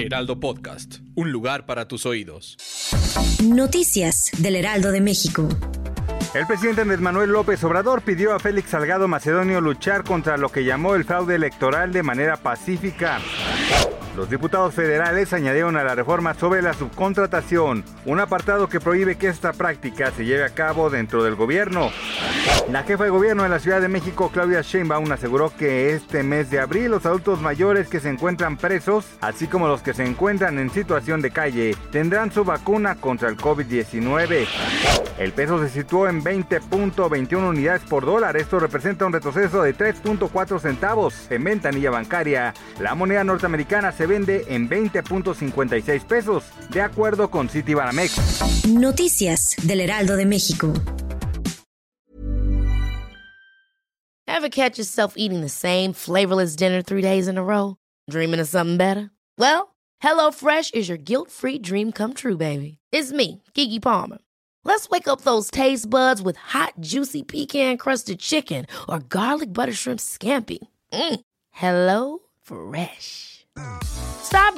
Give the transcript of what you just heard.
Heraldo Podcast, un lugar para tus oídos. Noticias del Heraldo de México. El presidente Andrés Manuel López Obrador pidió a Félix Salgado Macedonio luchar contra lo que llamó el fraude electoral de manera pacífica. Los diputados federales añadieron a la reforma sobre la subcontratación un apartado que prohíbe que esta práctica se lleve a cabo dentro del gobierno. La jefa de gobierno de la Ciudad de México, Claudia Sheinbaum, aseguró que este mes de abril los adultos mayores que se encuentran presos, así como los que se encuentran en situación de calle, tendrán su vacuna contra el COVID-19. El peso se situó en 20.21 unidades por dólar. Esto representa un retroceso de 3.4 centavos. En ventanilla bancaria, la moneda norteamericana se vende en 20.56 pesos, de acuerdo con Citibanamex. Noticias del Heraldo de México. Ever catch yourself eating the same flavorless dinner three days in a row? Dreaming of something better? Well, HelloFresh is your guilt-free dream come true, baby. It's me, Keke Palmer. Let's wake up those taste buds with hot, juicy pecan-crusted chicken or garlic butter shrimp scampi. Mm. Hello Fresh.